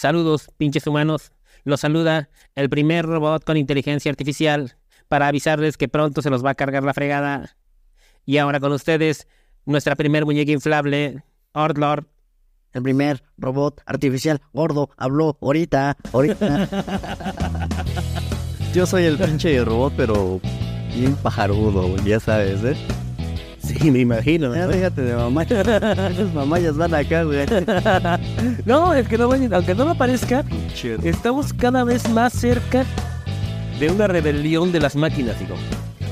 Saludos, pinches humanos. Los saluda el primer robot con inteligencia artificial para avisarles que pronto se los va a cargar la fregada. Y ahora con ustedes, nuestra primer muñeca inflable, Ordlord. El primer robot artificial gordo habló ahorita, ahorita. Yo soy el pinche robot, pero bien pajarudo, ya sabes, ¿eh? Sí, me imagino. Ya déjate de mamá. Esas mamayas van acá, güey. No, es que no, aunque no me parezca, estamos cada vez más cerca de una rebelión de las máquinas, digo.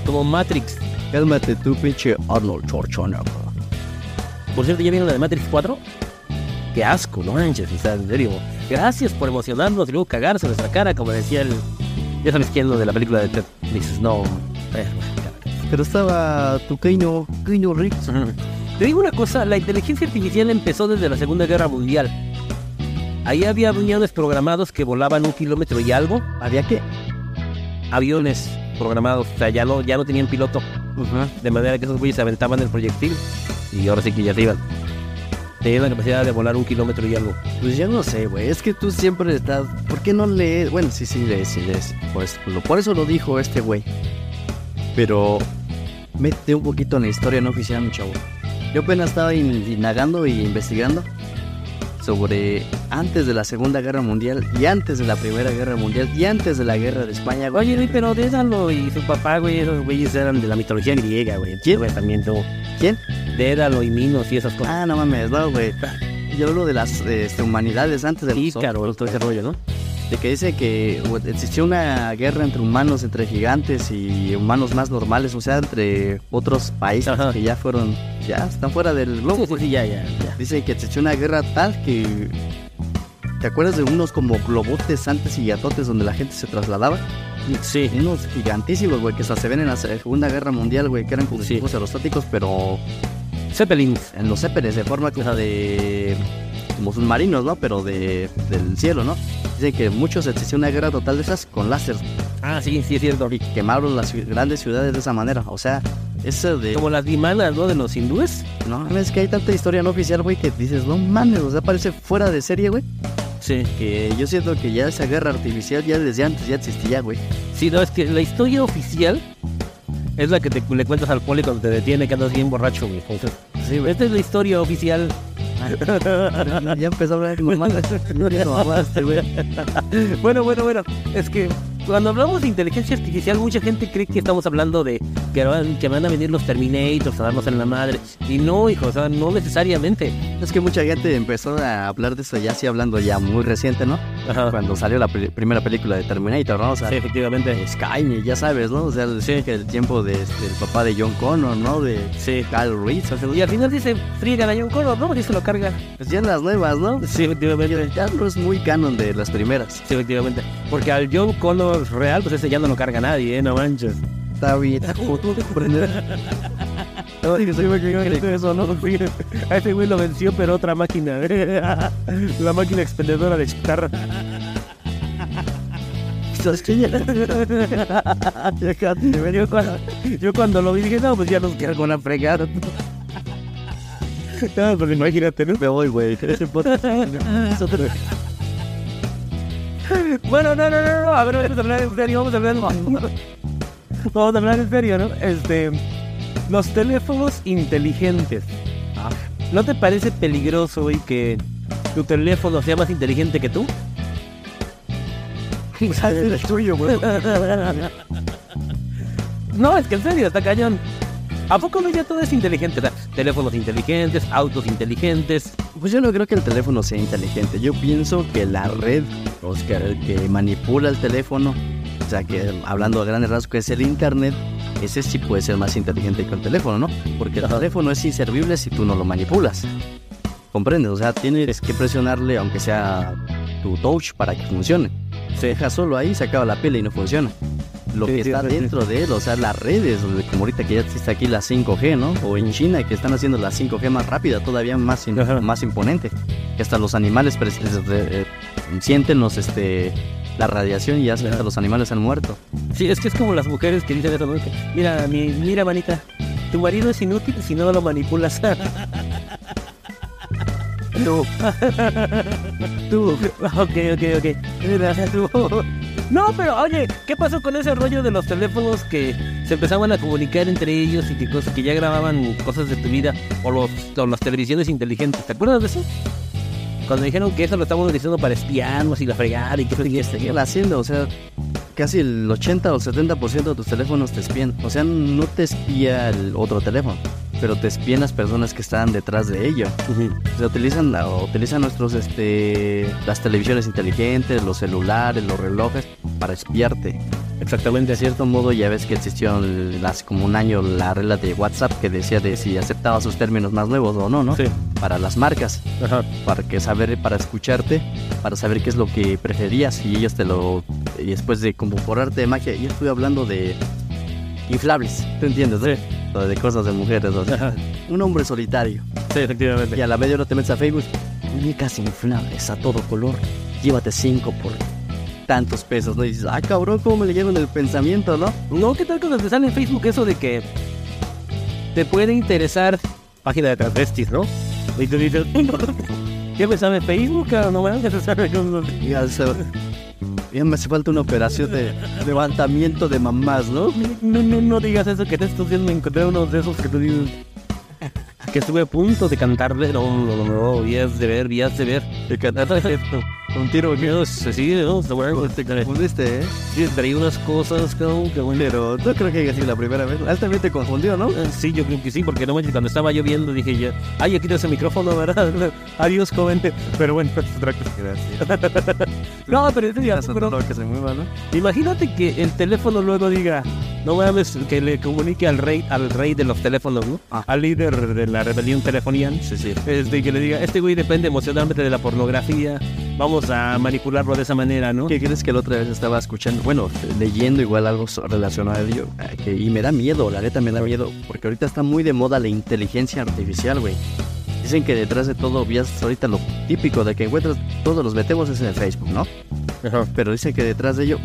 Como Matrix. Cálmate tú, pinche Arnold Chorchona. Por cierto, ¿ya vieron la de Matrix 4? Qué asco, no manches, sea, en serio. Gracias por emocionarnos y luego cagarse en nuestra cara, como decía el. Ya sabes quién, lo de la película de Ted. Dices, no. eh, Pero estaba tu Keino, Keino Reeves. Te digo una cosa, la inteligencia artificial empezó desde la Segunda Guerra Mundial. Ahí había aviones programados que volaban un kilómetro y algo. ¿Había qué? Aviones programados, o sea, ya no, ya no tenían piloto. De manera que esos güeyes se aventaban el proyectil y ahora sí que ya se iban. Tenían la capacidad de volar un kilómetro y algo. Pues yo no sé, güey. Es que tú siempre estás. ¿Por qué no lees? Bueno, sí, sí, lees, sí, lees. Pues, lo- por eso lo dijo este güey. Pero. Mete un poquito en la historia no oficial, mi chavo. Yo apenas estaba in- indagando y investigando sobre antes de la Segunda Guerra Mundial y antes de la Primera Guerra Mundial y antes de la Guerra de España, güey. Oye, güey, pero Dédalo y su papá, güey, esos güeyes eran de la mitología griega, güey. ¿Quién? Güey, también tú. ¿Quién? Dédalo y Minos y esas cosas. Ah, no mames, no, güey. Yo hablo de las este, humanidades antes de los Ícaro, todo ese rollo, ¿no? De que dice que existió una guerra entre humanos, entre gigantes y humanos más normales, o sea, entre otros países Ajá. que ya fueron, ya están fuera del globo. Sí, ya, ya, ya. Dice que existió una guerra tal que... ¿Te acuerdas de unos como globotes antes y gatotes donde la gente se trasladaba? Sí. Unos gigantísimos, güey, que hasta se ven en la Segunda Guerra Mundial, güey, que eran como Sí. aerostáticos, pero Zeppelins. en los Zeppelins de forma cosa de como submarinos, ¿no? Pero de del cielo, ¿no? Dicen que muchos existió una guerra total de esas con láser Ah, sí, sí, es cierto. y quemaron las grandes ciudades de esa manera. O sea, eso de Como las vimanas, ¿no? De los hindúes. no es que hay tanta historia no oficial, güey, que dices, no mames, o sea, parece fuera de serie, güey. Sí. Que yo siento que ya esa guerra artificial ya desde antes ya existía, güey. Sí, no, es que la historia oficial es la que te, le cuentas al poli cuando te detiene que andas bien borracho, güey. Entonces, Sí, güey. esta es la historia oficial. ya empezó a hablar de bueno, bueno, bueno. Es que cuando hablamos de inteligencia artificial, mucha gente cree que estamos hablando de que van, que van a venir los Terminators a darnos en la madre. Y no, hijo, o sea, no necesariamente. Es que mucha gente empezó a hablar de eso ya así hablando ya muy reciente, ¿no? Ajá. Cuando salió la pri- primera película de Terminator, ¿no? O sea, Sí, efectivamente. Skynet, ya sabes, ¿no? O sea, decían que el tiempo de, este, papá de John Connor, ¿no? De Sí. Carl Reese, o sea, Y al final dice, friegan a John Connor, ¿no? Y se lo carga. pues ya en las nuevas, ¿no? Sí, efectivamente. Ya no es muy canon de las primeras. Sí, efectivamente. Porque al John Connor real, pues ese ya no lo carga nadie, ¿eh? No manches. Está bien, como tú comprendes. No, sí, sí, güey, que- que eso, no. A ese güey lo venció, pero otra máquina. La máquina expendedora de. Ya- Yo cuando, yo cuando lo vi dije, no, pues ya nos queda con la fregada. No, pues imagínate, ¿no? Me voy, güey. Bueno, no, no, no, no, a ver, vamos a hablar en serio, vamos a hablar, vamos a hablar en serio, ¿no? Este, los teléfonos inteligentes. Ah, ¿No te parece peligroso, güey, que tu teléfono sea más inteligente que tú? ¿Sabes el tuyo, güey? No, es que en serio, está cañón. ¿A poco no ya todo es inteligente? O sea, teléfonos inteligentes, autos inteligentes. Pues yo no creo que el teléfono sea inteligente. Yo pienso que la red, o sea, el que manipula el teléfono, o sea, que hablando a grandes rasgos, que es el internet, ese sí puede ser más inteligente que el teléfono, ¿no? Porque el teléfono es inservible si tú no lo manipulas. ¿Comprendes? O sea, tienes que presionarle, aunque sea tu touch, para que funcione. Se deja solo ahí, se acaba la pila y no funciona. Lo Sí, que sí, está sí, dentro de él, o sea, las redes, como ahorita que ya existe aquí la 5G, ¿no? O en China que están haciendo la 5G más rápida, todavía más, in- más imponente. Que hasta los animales eh, eh, sienten los, este, la radiación y ya hasta los animales han muerto. Sí, es que es como las mujeres que dicen eso, mira, mi, mira, manita, tu marido es inútil si no lo manipulas. Tú. Tú. Ok, ok, ok. Mira, tú. No, pero oye, ¿qué pasó con ese rollo de los teléfonos que se empezaban a comunicar entre ellos y que cosas que ya grababan cosas de tu vida o los o las televisiones inteligentes? ¿Te acuerdas de eso? Cuando dijeron que eso lo estaban utilizando para espiarnos y la fregar y que Y seguir haciendo, o sea, casi el 80 o el 70% de tus teléfonos te espían. O sea, no te espía el otro teléfono, pero te espían las personas que están detrás de ello. Se utilizan, o utilizan nuestros, este, las televisiones inteligentes, los celulares, los relojes para espiarte. Exactamente, De cierto modo, ya ves que existió hace como un año la regla de WhatsApp que decía de si aceptaba sus términos más nuevos o no, ¿no? Sí. Para las marcas, Ajá. para que saber, para escucharte, para saber qué es lo que preferías y ellos te lo, y después de como por arte de magia, yo estuve hablando de inflables, ¿tú entiendes? no? De cosas de mujeres, o sea, Ajá. un hombre solitario. Sí, efectivamente. Y a la media hora te metes a Facebook, muñecas inflables a todo color, llévate cinco por tantos pesos, ¿no? Y dices, ah, cabrón, ¿cómo me leyeron el pensamiento, no? No, ¿qué tal cuando te sale en Facebook eso de que te puede interesar página de transvestis, ¿no? Y tú dices, ¿qué me sabe Facebook? No me hagas sabe ya me hace falta una operación de levantamiento de mamás, ¿no? No, no, no digas eso, que en estos días me encontré unos de esos que tú que estuve a punto de cantarle. No, no, no, no, vías de ver, vías de ver. De. Un tiro que No, sí, no, bueno. te confundiste, ¿eh? Sí, traía unas cosas, cabrón, que bueno. Pero no creo que haya sido la primera vez. Él también te confundió, ¿no? Eh, Sí, yo creo que sí, porque no cuando estaba lloviendo dije yo, ay, aquí el micrófono, ¿verdad? Adiós, joven. Pero bueno. Gracias. No, pero pero no, que se mueva, ¿no? imagínate que el teléfono luego diga, no mames, que le comunique al rey, al rey de los teléfonos, ¿no? Ah. Al líder de la rebelión telefonial. Sí, sí. Este, que le diga, este güey depende emocionalmente de la pornografía, vamos a manipularlo de esa manera, ¿no? ¿Qué crees que la otra vez estaba escuchando? Bueno, leyendo igual algo relacionado a ello. que- y me da miedo, la neta me da miedo. Porque ahorita está muy de moda la inteligencia artificial, güey. Dicen que detrás de todo, vías ahorita lo típico de que encuentras todos los metemos es en el Facebook, ¿no? Ajá. Pero dicen que detrás de ello,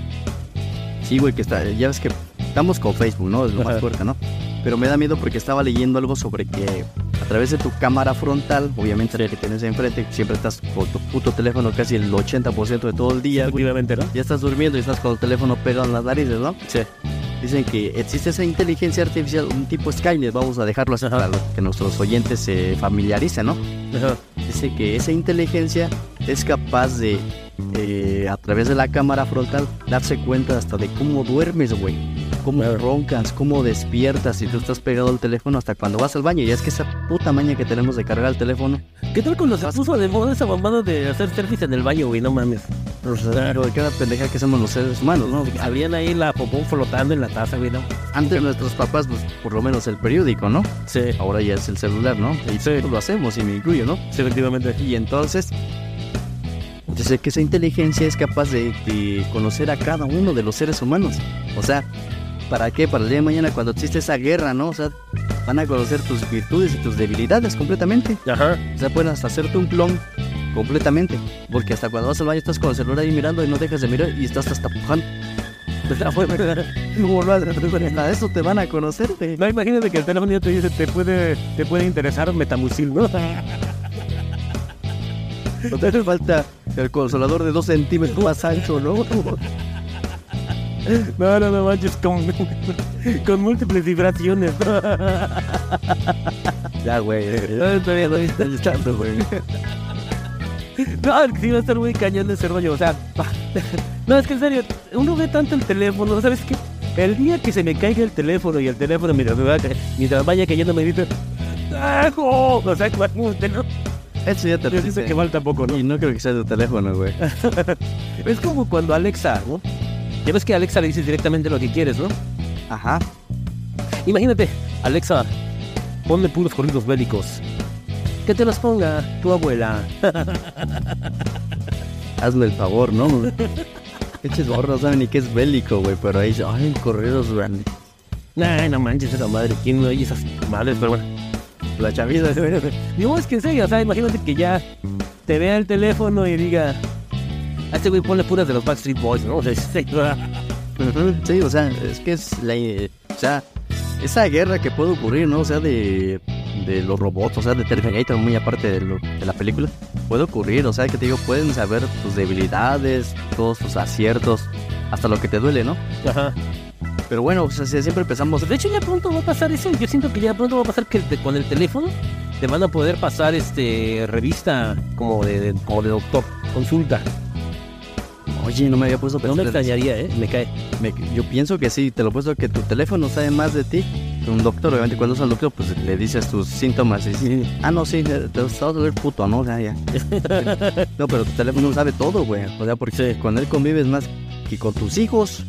sí, güey, que está, ya ves que estamos con Facebook, ¿no? Es lo más fuerte, ¿no? Pero me da miedo porque estaba leyendo algo sobre que a través de tu cámara frontal, obviamente la que tienes enfrente, siempre estás con tu puto teléfono casi el 80% de todo el día. Efectivamente, ¿no? Ya estás durmiendo y estás con el teléfono pegado en las narices, ¿no? Sí. Dicen que existe esa inteligencia artificial, un tipo Skynet, vamos a dejarlo así para que nuestros oyentes se familiaricen, ¿no? Ajá. Dice que esa inteligencia es capaz de, eh, a través de la cámara frontal, darse cuenta hasta de cómo duermes, güey. Cómo roncas, cómo despiertas si tú estás pegado al teléfono hasta cuando vas al baño. Y es que esa puta maña que tenemos de cargar el teléfono. ¿Qué tal cuando se puso de moda esa mamada de hacer selfies en el baño, güey? No mames. Pero de cada pendeja que somos los seres humanos, ¿no? Habrían ahí la popón flotando en la taza, güey, ¿no? Antes nuestros papás, pues por lo menos el periódico, ¿no? Sí. Ahora ya es el celular, ¿no? Y Sí. lo hacemos y me incluyo, ¿no? Sí, efectivamente. Y entonces, dice que esa inteligencia es capaz de, de conocer a cada uno de los seres humanos. O sea, ¿para qué? Para el día de mañana cuando existe esa guerra, ¿no? O sea, van a conocer tus virtudes y tus debilidades completamente. Ajá. O sea, pueden hasta hacerte un clon completamente. Porque hasta cuando vas al baño estás con el celular ahí mirando y no dejas de mirar y estás hasta pujando. Hasta eso te van a conocer, güey. No, imagínate que el teléfono ya te dice, te puede, te puede interesar metamucil, ¿no? No te hace falta el consolador de dos centímetros más ancho, ¿no? No, no, no manches, con, con múltiples vibraciones. Ya, güey. No, todavía no está echando, güey. No, es que sí va a estar muy cañón ese rollo, o sea... No, es que en serio, uno ve tanto el teléfono, ¿sabes qué? El día que se me caiga el teléfono y el teléfono mientras, me va, mientras vaya cayendo me dice... ¡Ajo! O sea, ¿no? Eso ya te Yo dice que falta poco, ¿no? Y no creo que sea tu teléfono, güey. Es como cuando Alexa, ¿no? Ya ves que a Alexa le dices directamente lo que quieres, ¿no? Ajá. Imagínate, Alexa, ponme puros corridos bélicos. Que te los ponga tu abuela. Hazme el favor, ¿no? Eches gorros, no saben ni qué es bélico, güey. Pero ahí dice, ay, corridos, güey. Ay, no manches, esa madre. ¿Quién no oye esas madres? Pero bueno. La chaviza. Digo, es que en serio, o sea, imagínate que ya te vea el teléfono y diga... A este güey ponle puras de los Backstreet Boys, ¿no? O sea, sí, o sea, es que es la. eh, O sea, esa guerra que puede ocurrir, ¿no? O sea, de. de los robots, o sea, de Terminator, muy aparte de, lo- de la película, puede ocurrir, o sea, que te digo, pueden saber tus debilidades, todos tus aciertos, hasta lo que te duele, ¿no? Ajá. Pero bueno, o sea, si- siempre empezamos, De hecho, ya pronto va a pasar eso. Yo siento que ya pronto va a pasar que te- con el teléfono te van a poder pasar este revista como de, de- como de doctor, consulta. Oye, no me había puesto a No me pensar extrañaría, ¿eh? Me cae. Me- yo pienso que sí, te lo puesto que tu teléfono sabe más de ti que un doctor. Obviamente, cuando es un doctor, pues le dices tus síntomas y dices, ah, no, sí, te te vas a doler puto, ¿no? Ya, ya. no, pero tu teléfono sabe todo, güey. O sea, porque con él convives más que con tus hijos,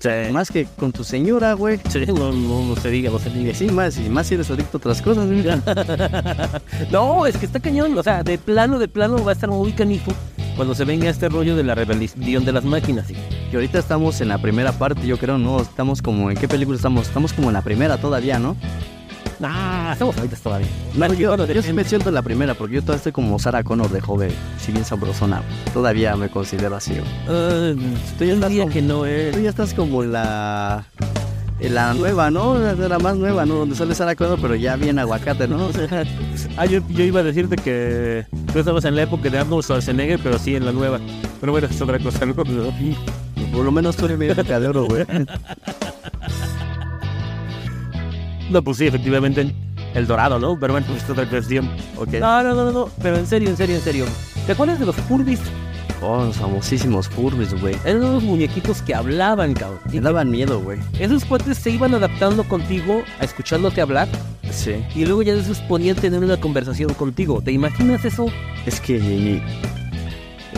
Sí. más que con tu señora, güey. Sí, no, no, no se diga, no se diga. así más, y más si eres adicto a otras cosas. No, es que está cañón. O sea, de plano, de plano va a estar muy canijo cuando se venga este rollo de la rebelión de las máquinas. Y ahorita estamos en la primera parte, yo creo, ¿no? Estamos como, ¿en qué película estamos? Estamos como en la primera todavía, ¿no? Ah, estamos ahorita todavía. Bueno, yo, sí me siento en la primera, porque yo todavía estoy como Sarah Connor de joven, si bien sabrosona. Todavía me considero así. Ah, Tú ya estás como- que no eh. Tú ya estás como la... La nueva, ¿no? La, la más nueva, ¿no? Donde sale Sarah Connor, pero ya bien aguacate, ¿no? Ah, yo, yo iba a decirte que tú estabas en la época de Arnold Schwarzenegger, pero sí en la nueva. Pero bueno, es otra cosa, ¿no? Por lo menos tú eres mi época de oro, güey. No, pues sí, efectivamente, el dorado, ¿no? Pero bueno, pues es otra cuestión. Ok. No, no, no, no, no, pero en serio, en serio, en serio. ¿Te acuerdas de los Furbies? Oh, los famosísimos Furbies, güey. Eran unos muñequitos que hablaban, cabrón. Y Me daban miedo, güey. esos cuates se iban adaptando contigo, a escuchándote hablar, Sí. y luego ya después podían tener una conversación contigo. ¿Te imaginas eso? Es que...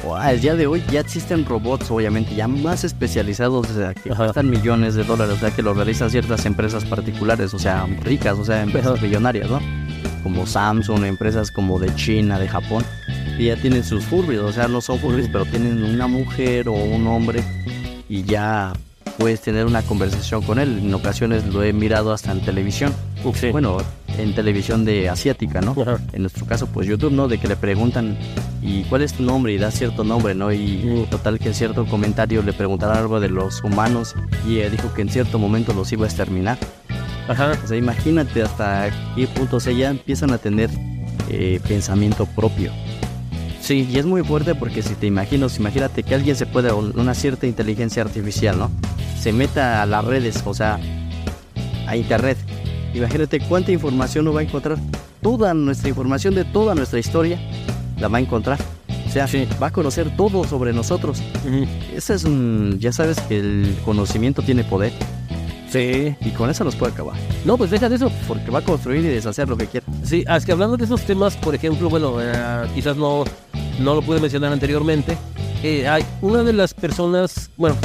Wow, el día de hoy ya existen robots, obviamente, ya más especializados, o sea, que Ajá. cuestan millones de dólares, o sea, que lo realizan ciertas empresas particulares, o sea, ricas, o sea, empresas millonarias, ¿no? Como Samsung, empresas como de China, de Japón, y ya tienen sus Furbies, o sea, no son Furbies, pero tienen una mujer o un hombre y ya puedes tener una conversación con él. En ocasiones lo he mirado hasta en televisión. Sí. Bueno, en televisión de asiática, ¿no? Ajá. En nuestro caso, pues YouTube, ¿no? De que le preguntan, ¿y cuál es tu nombre? Y da cierto nombre, ¿no? Y total que en cierto comentario le preguntaron algo de los humanos y eh, dijo que en cierto momento los iba a exterminar. Ajá. O sea, imagínate hasta qué punto, o sea, ya empiezan a tener eh, pensamiento propio. Sí, y es muy fuerte porque si te imaginas, imagínate que alguien se puede, una cierta inteligencia artificial, ¿no? Se meta a las redes, o sea, a internet. Imagínate cuánta información no va a encontrar. Toda nuestra información de toda nuestra historia la va a encontrar. O sea, Sí. va a conocer todo sobre nosotros. Ese es un, ya sabes que el conocimiento tiene poder Sí. y con eso nos puede acabar. No, pues deja de eso. Porque va a construir y deshacer lo que quiera. Sí, es que hablando de esos temas, por ejemplo, bueno, eh, quizás no, no lo pude mencionar anteriormente. eh, hay una de las personas, bueno,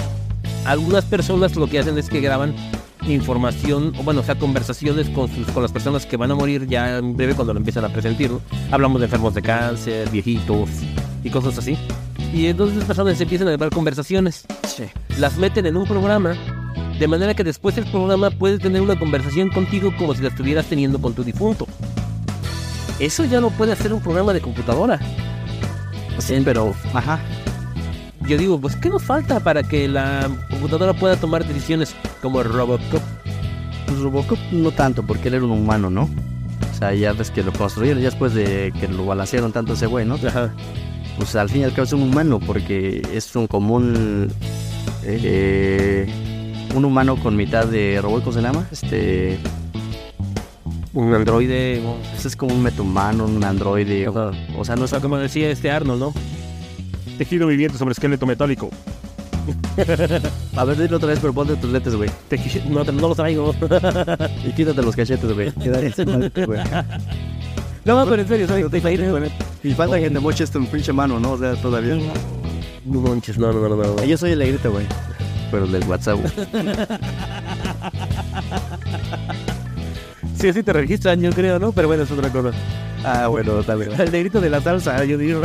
algunas personas lo que hacen es que graban información, o bueno, o sea, conversaciones con, sus, con las personas que van a morir ya en breve cuando lo empiezan a presentar. ¿no? Hablamos de enfermos de cáncer, viejitos y cosas así. Y entonces las personas empiezan a grabar conversaciones, Sí. las meten en un programa, de manera que después el programa puede tener una conversación contigo como si la estuvieras teniendo con tu difunto. Eso ya no puede hacer un programa de computadora. Sí, pero, ajá. Yo digo, pues, ¿qué nos falta para que la computadora pueda tomar decisiones como Robocop? Pues Robocop no tanto, porque él era un humano, ¿no? O sea, ya ves que lo construyeron, ya después de que lo balancearon tanto ese güey, ¿no? Ajá. Pues al fin y al cabo es un humano, porque es un común. eh, un humano con mitad de robot, ¿cómo se llama? Este. Un androide. o- Pues es como un metahumano, un androide. O sea, no O es. sea, como decía este Arnold, ¿no? Tejido viviente sobre esqueleto metálico. A ver, dile otra vez, pero ponte tus lentes, güey. No, no lo traigo. Y quítate los cachetes, güey. Güey. no, pero en serio, soy te imaginas? Y falta que te moches tu pinche mano, ¿no? O sea, todavía. No manches, no, no, no, no. Yo soy el negrito, güey. Pero el del WhatsApp, Sí, así te registran, yo creo, ¿no? Pero bueno, es otra cosa. Ah, bueno, también. El negrito de la salsa, yo digo.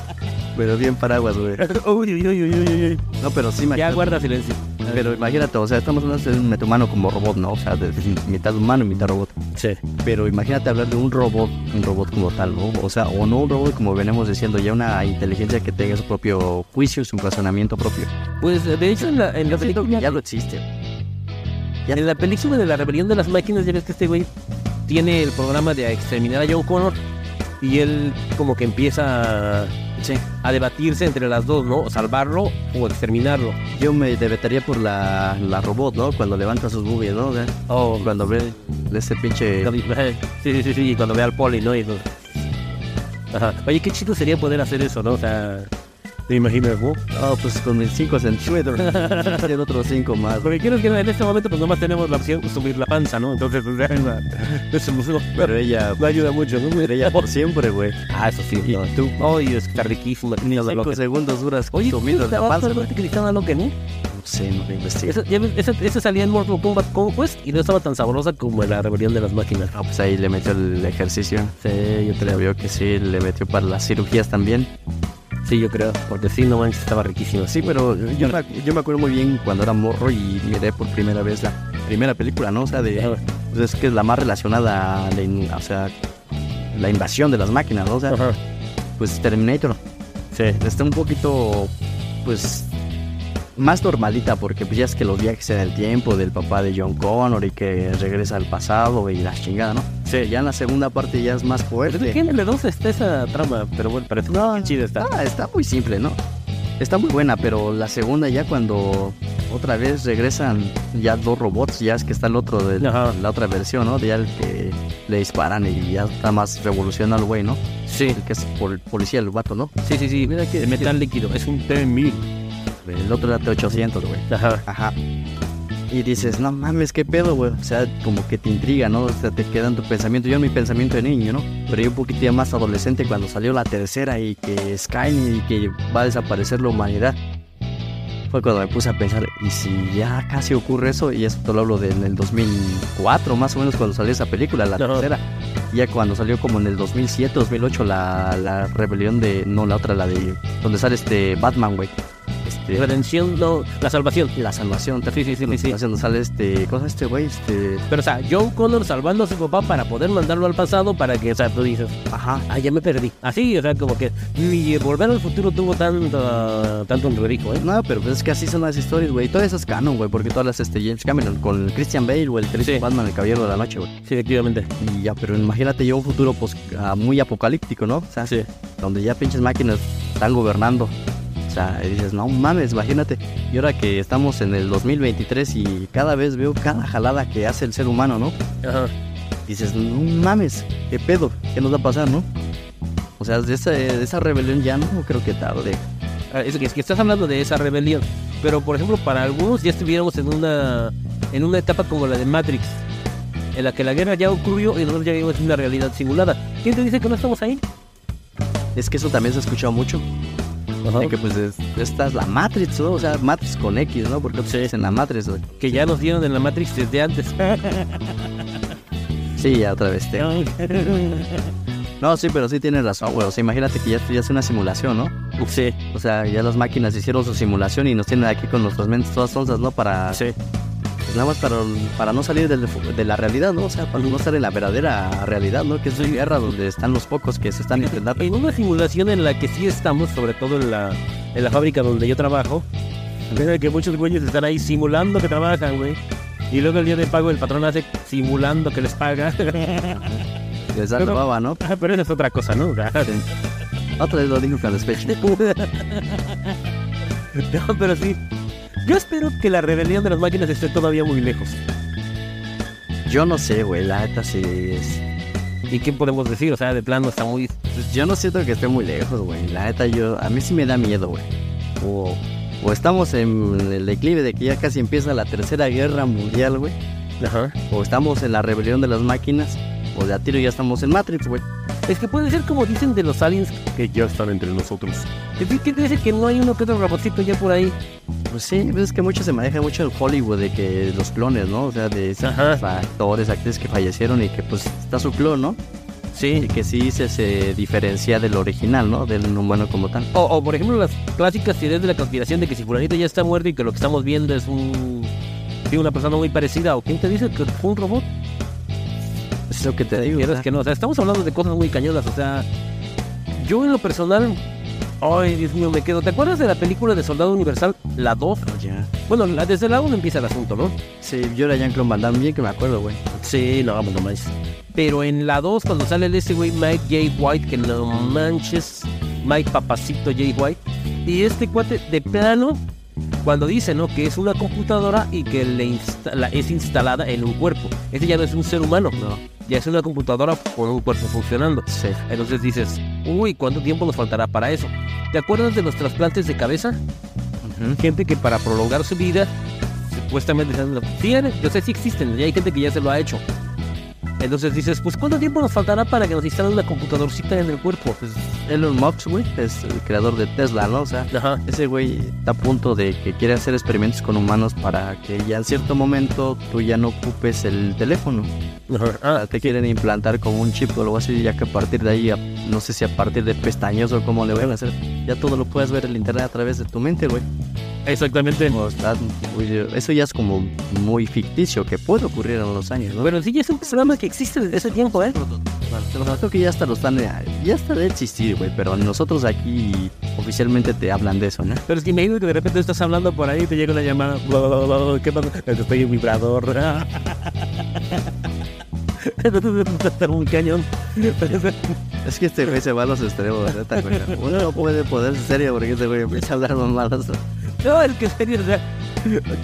Pero bien paraguas, güey. Uy, uy, uy, uy, uy. No, pero sí, Ya imagínate. guarda silencio. Pero imagínate, o sea, estamos hablando de un metahumano como robot, ¿no? O sea, de, de mitad humano y mitad robot. Sí. Pero imagínate hablar de un robot, un robot como tal, ¿no? O sea, o no un robot como venimos diciendo, ya una inteligencia que tenga su propio juicio, su razonamiento propio. Pues de hecho en la, en la película ya lo existe. En la película de la rebelión de las máquinas ya ves que este güey tiene el programa de exterminar a John Connor y él como que empieza a, Sí. a debatirse entre las dos, ¿no? Salvarlo o exterminarlo. Yo me debetaría por la, la robot, ¿no? Cuando levanta sus boobies, ¿no? Oh, Cuando ve ese pinche... Sí, sí, sí, sí, y cuando ve al poli, ¿no? Y lo- Ajá. Oye, qué chido sería poder hacer eso, ¿no? O sea, ¿te imaginas, no? Oh, pues con mis 5 centímetros. Hacer otros 5 más. Porque quiero que en este momento pues nomás tenemos la opción de subir la panza, ¿no? Entonces, o sea, la- eso no, Pero ella... no ayuda mucho, ¿no? Pero ella por siempre, güey. Ah, eso sí. Y no. tú, es que está riquísimo. Ni Todo lo 5 que- segundos duras Oye, en la panza. güey. que Cristiano lo que no? No sé, no lo investigué. Esa, ya esa, esa salía en Mortal Kombat Conquest y no estaba tan sabrosa como en la rebelión de las máquinas. Ah, pues ahí le metió el ejercicio. Sí, yo Le vio que sí, le metió para las cirugías también. Sí, yo creo. Porque sí, no manches, estaba riquísimo. Sí, pero yo me, yo me acuerdo muy bien cuando era morro y miré por primera vez la primera película, ¿no? O sea, de, pues es que es la más relacionada a la, o sea, la invasión de las máquinas, ¿no? O sea, Ajá. pues Terminator. Sí. Está un poquito, pues, más normalita porque pues ya es que los viajes en el tiempo del papá de John Connor y que regresa al pasado y la chingada, ¿no? Sí. Ya en la segunda parte ya es más Pero de fuerte. qué en L2 está esa trama, pero bueno, parece No, que chida está. Ah, está muy simple, ¿no? Está muy buena, pero la segunda ya cuando otra vez regresan ya dos robots, ya es que está el otro de Ajá. la otra versión, ¿no? Ya el que le disparan y ya está más revolucionado el güey, ¿no? Sí. El que es por policía el vato, ¿no? Sí, sí, sí. Mira que de metal líquido. Es un T1000. El otro era T800, güey. Ajá. Ajá. Y dices, no mames, qué pedo, güey. O sea, como que te intriga, ¿no? O sea, te queda en tu pensamiento. Yo en mi pensamiento de niño, ¿no? Pero yo un poquito ya más adolescente cuando salió la tercera y que Skynet y que va a desaparecer la humanidad. Fue cuando me puse a pensar, ¿y si ya casi ocurre eso? Y eso te lo hablo de en el 2004, más o menos, cuando salió esa película, la Ajá. tercera. Ya cuando salió como en el 2007, 2008, la, la rebelión de... No, la otra, la de... Donde sale este Batman, güey. Redención, no, la salvación. la salvación. Sí, sí, sí, sí, sí. Haciendo sale este, cosa este güey, este, Pero, o sea, John Connor salvando a su papá para poder mandarlo al pasado para que, o sea, tú dices, ajá. ah, ya me perdí. Así, o sea, como que ni volver al futuro tuvo tanto, tanto enredijo, ¿eh? No, pero pues es que así son las historias, güey. Todo eso es canon, güey, porque todas las este James Cameron con Christian Bale, güey, el triste Sí. Batman, el caballero de la noche, güey. Sí, efectivamente. Y ya, pero imagínate yo un futuro pues ah, muy apocalíptico, ¿no? O sea, Sí. donde ya pinches máquinas están gobernando. O sea, y dices, no mames, imagínate. Y ahora que estamos en el 2023 y cada vez veo cada jalada que hace el ser humano, ¿no? Ajá. dices, no mames, qué pedo, qué nos va a pasar, ¿no? O sea, de esa, de esa rebelión ya no creo que tarde. Ah, Es que, es que estás hablando de esa rebelión. Pero, por ejemplo, para algunos ya estuviéramos en una, en una etapa como la de Matrix, en la que la guerra ya ocurrió y nosotros ya vivimos en una realidad simulada. ¿Quién te dice que no estamos ahí? Es que eso también se ha escuchado mucho. Ajá. De que pues es- esta es la Matrix, ¿no? O sea, Matrix con X, ¿no? Porque Sí. es en la Matrix, güey. Que ya nos dieron en la Matrix desde antes. Sí, ya otra vez. te- No, sí, pero sí tienes razón, güey. O sea, imagínate que ya, ya es una simulación, ¿no? sí, O sea, ya las máquinas hicieron su simulación y nos tienen aquí con nuestras mentes todas sonzas, ¿no? Para, sí. Pues nada más para, para no salir del- de la realidad, ¿no? O sea, para no estar en la verdadera realidad, ¿no? Que es una guerra donde están los pocos que se están intentando. En una simulación en la que sí estamos, sobre todo en la, en la fábrica donde yo trabajo, ven que muchos güeyes están ahí simulando que trabajan, güey. Y luego el día de pago el patrón hace simulando que les paga. Les baba, ¿no? Pero eso es otra cosa, ¿no? Otra vez lo digo con despecho. No, pero sí. Yo espero que la rebelión de las máquinas esté todavía muy lejos. Yo no sé, güey, la neta sí es... ¿Y qué podemos decir? O sea, de plano está muy... pues, yo no siento que esté muy lejos, güey. La neta, yo... A mí sí me da miedo, güey. O, o estamos en el declive de que ya casi empieza la tercera guerra mundial, güey. Ajá. O estamos en la rebelión de las máquinas. O de a tiro ya estamos en Matrix, güey. Es que puede ser como dicen de los aliens que ya están entre nosotros. ¿Qué te dice que no hay uno que otro robotcito ya por ahí? Pues sí, pues es que mucho se maneja mucho en Hollywood de que los clones, ¿no? O sea, de esos Ajá. actores, actrices que fallecieron y que pues está su clon, ¿no? Y Sí. que sí se, se diferencia del original, ¿no? Del humano como tal. O, o, por ejemplo las clásicas teorías de la conspiración de que si fulanito ya está muerto y que lo que estamos viendo es un... Sí, una persona muy parecida. ¿O quién te dice que fue un robot? Es lo que te digo. Sea, que no. O sea, estamos hablando de cosas muy cañonas. O sea, yo en lo personal Ay, Dios mío, me quedo. ¿Te acuerdas de la película de Soldado Universal? La 2. Ya. Bueno, la- desde la 1 empieza el asunto, ¿no? Sí, yo era Jean-Claude Van Damme, bien que me acuerdo, güey. Sí, no, vamos nomás. Pero en la 2, cuando sale el ese güey Mike J. White, que no manches, Mike Papacito J. White, y este cuate de plano, cuando dice, ¿no? Que es una computadora y que le es instalada en un cuerpo. Ese ya no es un ser humano, No. Ya es una computadora con un cuerpo funcionando. Sí. Entonces dices, uy, ¿cuánto tiempo nos faltará para eso? ¿Te acuerdas de los trasplantes de cabeza? Gente que para prolongar su vida, supuestamente, sí, yo sé si existen, ya hay gente que ya se lo ha hecho. Entonces dices, pues ¿cuánto tiempo nos faltará para que nos instalen una computadorcita en el cuerpo? Pues, Elon Musk, güey, es el creador de Tesla, ¿no? O sea, ajá. ese güey está a punto de que quiere hacer experimentos con humanos para que ya en cierto momento tú ya no ocupes el teléfono. Ah, te quieren implantar como un chip o algo así, ya que a partir de ahí, no sé si a partir de pestañas o cómo le van a hacer, ya todo lo puedes ver en el internet a través de tu mente, güey. exactamente. Eso ya es como muy ficticio, que puede ocurrir en unos años, ¿no? Pero sí, ya es un programa que existe desde ese tiempo, ¿eh? Creo que ya hasta lo están, ya está de existir, güey, pero nosotros aquí oficialmente te hablan de eso, ¿no? Pero es que me digo que de repente estás hablando por ahí y te llega una llamada. ¿Qué pasa? Estoy en vibrador. un cañón. Es que este güey se va a los extremos, neta, güey. Uno no puede ponerse serio porque este güey empieza a hablar mamadas. No, es que serio, o sea,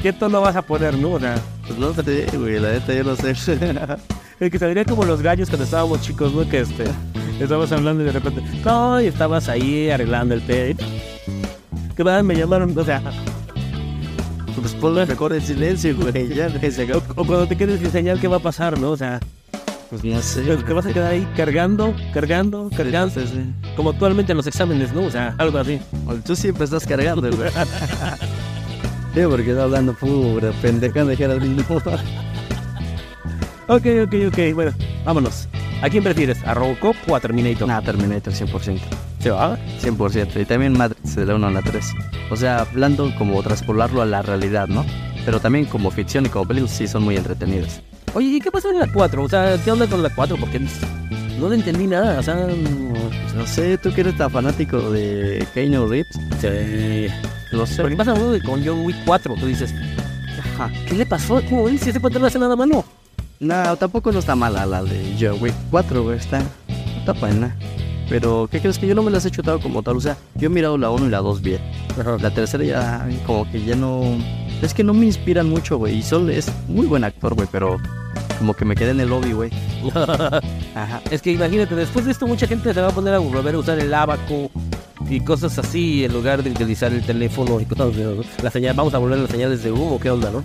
¿qué tono vas a poner, no? O sea, Pues no sé, güey, la neta yo no sé. el que saldría como los gallos cuando estábamos chicos, ¿no? Que este, estabas hablando y de repente, no, y estabas ahí arreglando el té. Que me llamaron, o sea, Pues ponlo mejor en silencio, güey, ya, se acabó. o cuando te quedes sin señal, ¿qué va a pasar, no? O sea, Pues no sé. te vas a quedar ahí cargando, cargando, cargando, Sí, sí. como actualmente en los exámenes, ¿no? O sea, algo así. O Tú siempre estás cargando, güey. Sí, porque está hablando pura pendejada que era el mismo. Ok, ok, ok, bueno, vámonos. ¿A quién prefieres? ¿A Robocop o a Terminator? Nah, Terminator 100%. ¿Se va? 100%. Y también Matrix de la 1 a la 3. O sea, hablando como traspolarlo a la realidad, ¿no? Pero también como ficción y como películas sí son muy entretenidas. Oye, ¿y qué pasó en la 4? O sea, ¿qué onda con la 4? Porque no le entendí nada, o sea... Pues no sé, tú que eres tan fanático de Keanu Reeves. Sí. No sé. Porque pasa algo con John Wick 4, tú dices, Ajá. ¿qué le pasó? ¿Cómo ves? Si ese 4 no hace nada malo. No, tampoco no está mala la de John Wick 4, güey. Está, está buena. Pero, ¿qué crees que yo no me las he chutado como tal? O sea, yo he mirado la 1 y la 2 bien. La tercera ya, como que ya no. Es que no me inspiran mucho, güey. Y Sol es muy buen actor, güey, pero como que me quedé en el lobby, güey. Ajá. es que imagínate, después de esto mucha gente se va a poner a volver a usar el abaco y cosas así en lugar de utilizar el teléfono y cosas la señal. Vamos a volver a las señales de humo, ¿qué onda, no?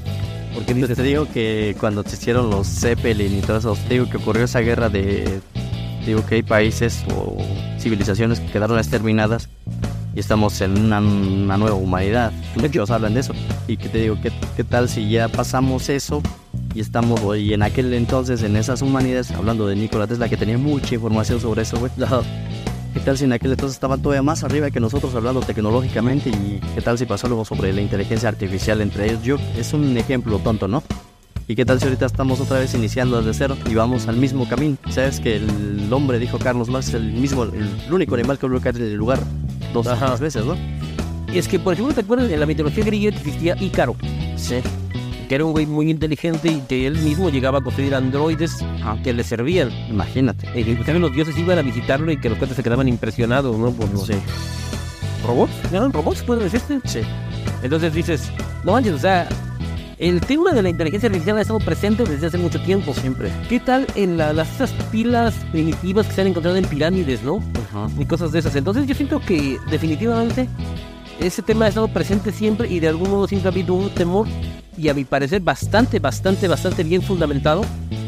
Porque Pues dices, te digo que cuando se hicieron los Zeppelin y todo eso, te digo que ocurrió esa guerra de. Digo que hay países o civilizaciones que quedaron exterminadas y estamos en una, una nueva humanidad. Muchos hablan de eso. Y que te digo, ¿qué, qué tal si ya pasamos eso y estamos hoy en aquel entonces en esas humanidades, hablando de Nikola Tesla, que tenía mucha información sobre eso, güey? ¿Qué tal si en aquel entonces estaban todavía más arriba que nosotros hablando tecnológicamente? ¿Y qué tal si pasó algo sobre la inteligencia artificial entre ellos? Yo, es un ejemplo tonto, ¿no? ¿Y qué tal si ahorita estamos otra vez iniciando desde cero y vamos al mismo camino? ¿Sabes que el hombre, dijo Carlos Marx, es el mismo, el, único animal que volvió a caer en el lugar dos veces, ¿no? Y es que, por ejemplo, ¿te acuerdas? En la mitología griega existía Ícaro, Sí. Que era un güey muy inteligente y que él mismo llegaba a construir androides que le servían. Imagínate. Y que inclusive los dioses iban a visitarlo y que los cuates se quedaban impresionados, ¿no? Por los Sí. robots. ¿No? ¿Robots pueden decirte? Sí. Entonces dices, no manches, o sea, el tema de la inteligencia artificial ha estado presente desde hace mucho tiempo. Siempre. ¿Qué tal en la- las esas pilas primitivas que se han encontrado en pirámides, no? Ajá. Y cosas de esas. Entonces yo siento que definitivamente ese tema ha estado presente siempre y de algún modo siempre ha habido un temor y a mi parecer bastante, bastante, bastante bien fundamentado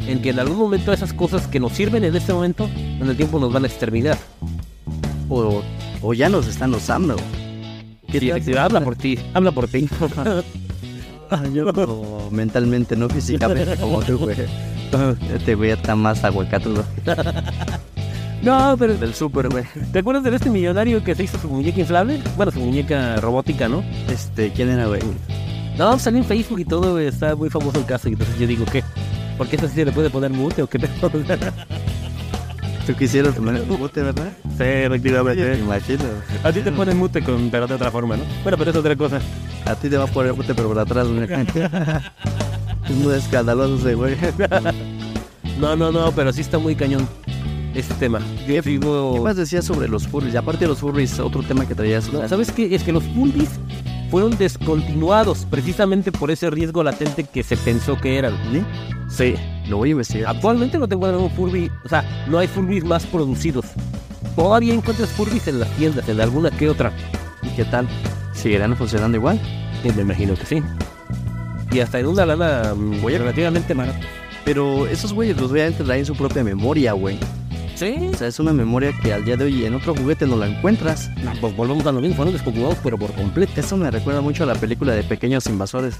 en que en algún momento esas cosas que nos sirven en este momento, en el tiempo nos van a exterminar. O, o ya nos están usando. ¿Qué Sí, habla por ti, habla por ti. Yo mentalmente, no físicamente, como tú, güey. Este güey está más aguacatudo. No, pero Del súper, güey. ¿te acuerdas de este millonario que se hizo su muñeca inflable? Bueno, su muñeca robótica, ¿no? Este, ¿quién era, güey? No, salió en Facebook y todo, está muy famoso el caso. Y entonces yo digo, ¿qué? ¿Por qué eso sí se le puede poner mute o qué? Tú quisieras poner un mute, ¿verdad? Sí, efectivamente. Imagino. A ti te ponen mute, con, pero de otra forma, ¿no? Bueno, pero es otra cosa. A ti te va a poner mute, pero por atrás, güey. Es muy escandaloso ese güey. No, no, no, pero sí está muy cañón este tema. ¿Qué, digo- ¿Qué más decías sobre los furries? Y aparte de los furries, otro tema que traías. No, ¿Sabes qué? Es que los furries fueron descontinuados precisamente por ese riesgo latente que se pensó que eran. ¿Sí? Sí. Lo voy a investigar. Actualmente no te encuentras un Furby, o sea, no hay Furbies más producidos. Todavía encuentras Furbies en las tiendas, en alguna que otra. ¿Y qué tal? ¿Seguirán funcionando igual? Y me imagino que sí. Y hasta en una lana Oye. relativamente barata. Pero esos güeyes los obviamente traen su propia memoria, güey. Sí. O sea, es una memoria que al día de hoy en otro juguete no la encuentras. No, pues volvemos a lo mismo, fueron descontinuados, pero por completo. Eso me recuerda mucho a la película de Pequeños Invasores,